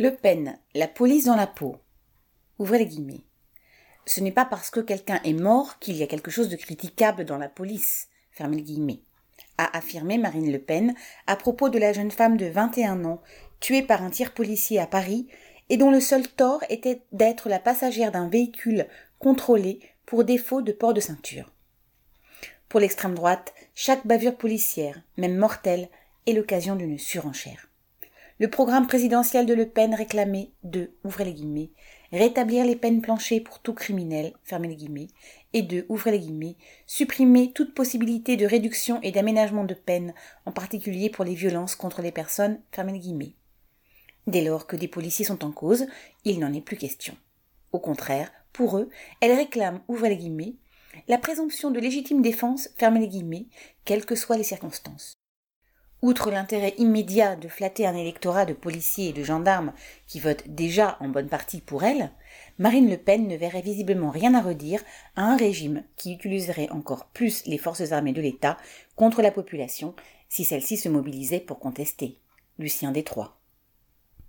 Le Pen, la police dans la peau. Ouvrez les guillemets. Ce n'est pas parce que quelqu'un est mort qu'il y a quelque chose de critiquable dans la police. Fermez les guillemets. A affirmé Marine Le Pen à propos de la jeune femme de 21 ans tuée par un tir policier à Paris et dont le seul tort était d'être la passagère d'un véhicule contrôlé pour défaut de port de ceinture. Pour l'extrême droite, chaque bavure policière, même mortelle, est l'occasion d'une surenchère. Le programme présidentiel de Le Pen réclamait de, ouvrez les guillemets, rétablir les peines planchées pour tout criminel, fermez les guillemets, et de, ouvrez les guillemets, supprimer toute possibilité de réduction et d'aménagement de peine, en particulier pour les violences contre les personnes, fermez les guillemets. Dès lors que des policiers sont en cause, il n'en est plus question. Au contraire, pour eux, elles réclament, ouvrez les guillemets, la présomption de légitime défense, fermez les guillemets, quelles que soient les circonstances. Outre l'intérêt immédiat de flatter un électorat de policiers et de gendarmes qui votent déjà en bonne partie pour elle, Marine Le Pen ne verrait visiblement rien à redire à un régime qui utiliserait encore plus les forces armées de l'État contre la population si celle-ci se mobilisait pour contester. Lucien Détroit.